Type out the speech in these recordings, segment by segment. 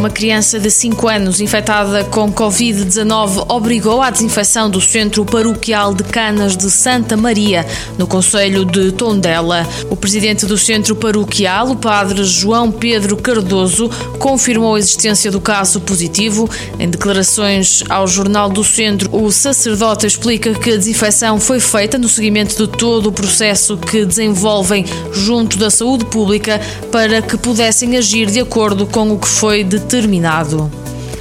Uma criança de 5 anos infectada com Covid-19 obrigou à desinfecção do Centro Paroquial de Canas de Santa Maria, no Conselho de Tondela. O presidente do Centro Paroquial, o padre João Pedro Cardoso, confirmou a existência do caso positivo. Em declarações ao Jornal do Centro, o sacerdote explica que a desinfecção foi feita no seguimento de todo o processo que desenvolvem junto da saúde pública para que pudessem agir de acordo com o que foi determinado terminado.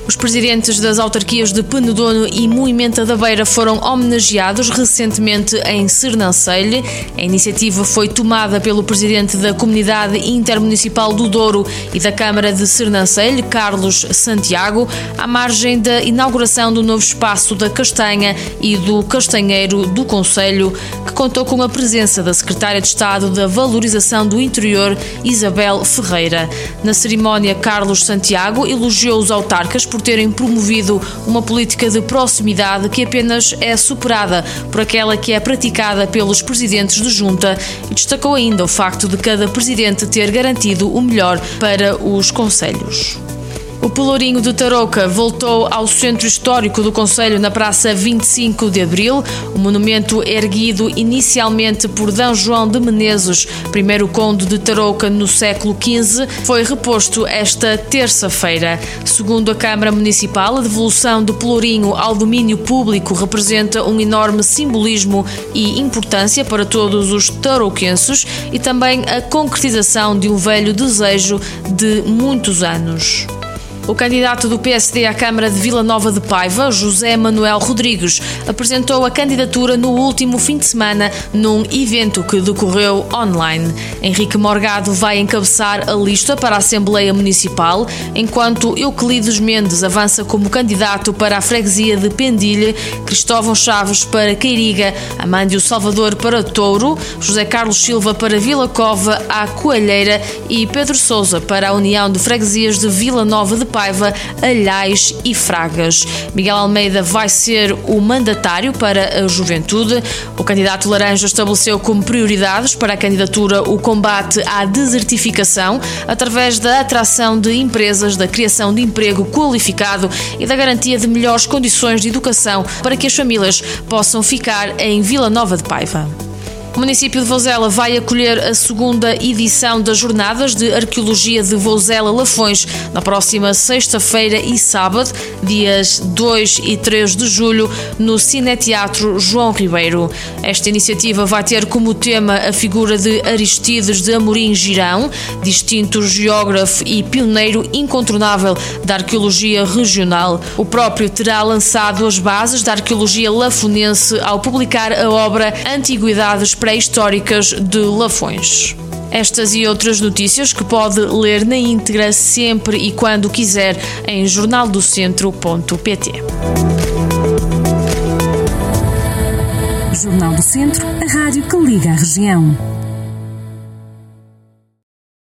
Os presidentes das autarquias de Penedono e Moimenta da Beira foram homenageados recentemente em Sernancelho. A iniciativa foi tomada pelo presidente da Comunidade Intermunicipal do Douro e da Câmara de Sernancelho, Carlos Santiago, à margem da inauguração do novo espaço da Castanha e do Castanheiro do Conselho, que contou com a presença da Secretária de Estado da Valorização do Interior, Isabel Ferreira. Na cerimónia, Carlos Santiago elogiou os autarcas por por terem promovido uma política de proximidade que apenas é superada por aquela que é praticada pelos presidentes de junta e destacou ainda o facto de cada presidente ter garantido o melhor para os conselhos. O Pelourinho de Tarouca voltou ao centro histórico do Conselho na Praça 25 de Abril. O monumento erguido inicialmente por D. João de Menezes, primeiro conde de Tarouca no século XV, foi reposto esta terça-feira. Segundo a Câmara Municipal, a devolução do Pelourinho ao domínio público representa um enorme simbolismo e importância para todos os tarouquenses e também a concretização de um velho desejo de muitos anos. O candidato do PSD à Câmara de Vila Nova de Paiva, José Manuel Rodrigues, apresentou a candidatura no último fim de semana num evento que decorreu online. Henrique Morgado vai encabeçar a lista para a Assembleia Municipal, enquanto Euclides Mendes avança como candidato para a freguesia de Pendilha, Cristóvão Chaves para Queiriga, Amândio Salvador para Touro, José Carlos Silva para Vila Cova, à Coalheira e Pedro Souza para a União de Freguesias de Vila Nova de Paiva Paiva, Alhais e Fragas. Miguel Almeida vai ser o mandatário para a juventude. O candidato Laranja estabeleceu como prioridades para a candidatura o combate à desertificação através da atração de empresas, da criação de emprego qualificado e da garantia de melhores condições de educação para que as famílias possam ficar em Vila Nova de Paiva. O município de Vozela vai acolher a segunda edição das Jornadas de Arqueologia de Vozela Lafões na próxima sexta-feira e sábado, dias 2 e 3 de julho, no Cineteatro João Ribeiro. Esta iniciativa vai ter como tema a figura de Aristides de Amorim Girão, distinto geógrafo e pioneiro incontornável da arqueologia regional. O próprio terá lançado as bases da arqueologia lafonense ao publicar a obra Antiguidades pré-históricas de Lafões. Estas e outras notícias que pode ler na íntegra sempre e quando quiser em jornaldocentro.pt. Jornal do Centro, a rádio que liga a região.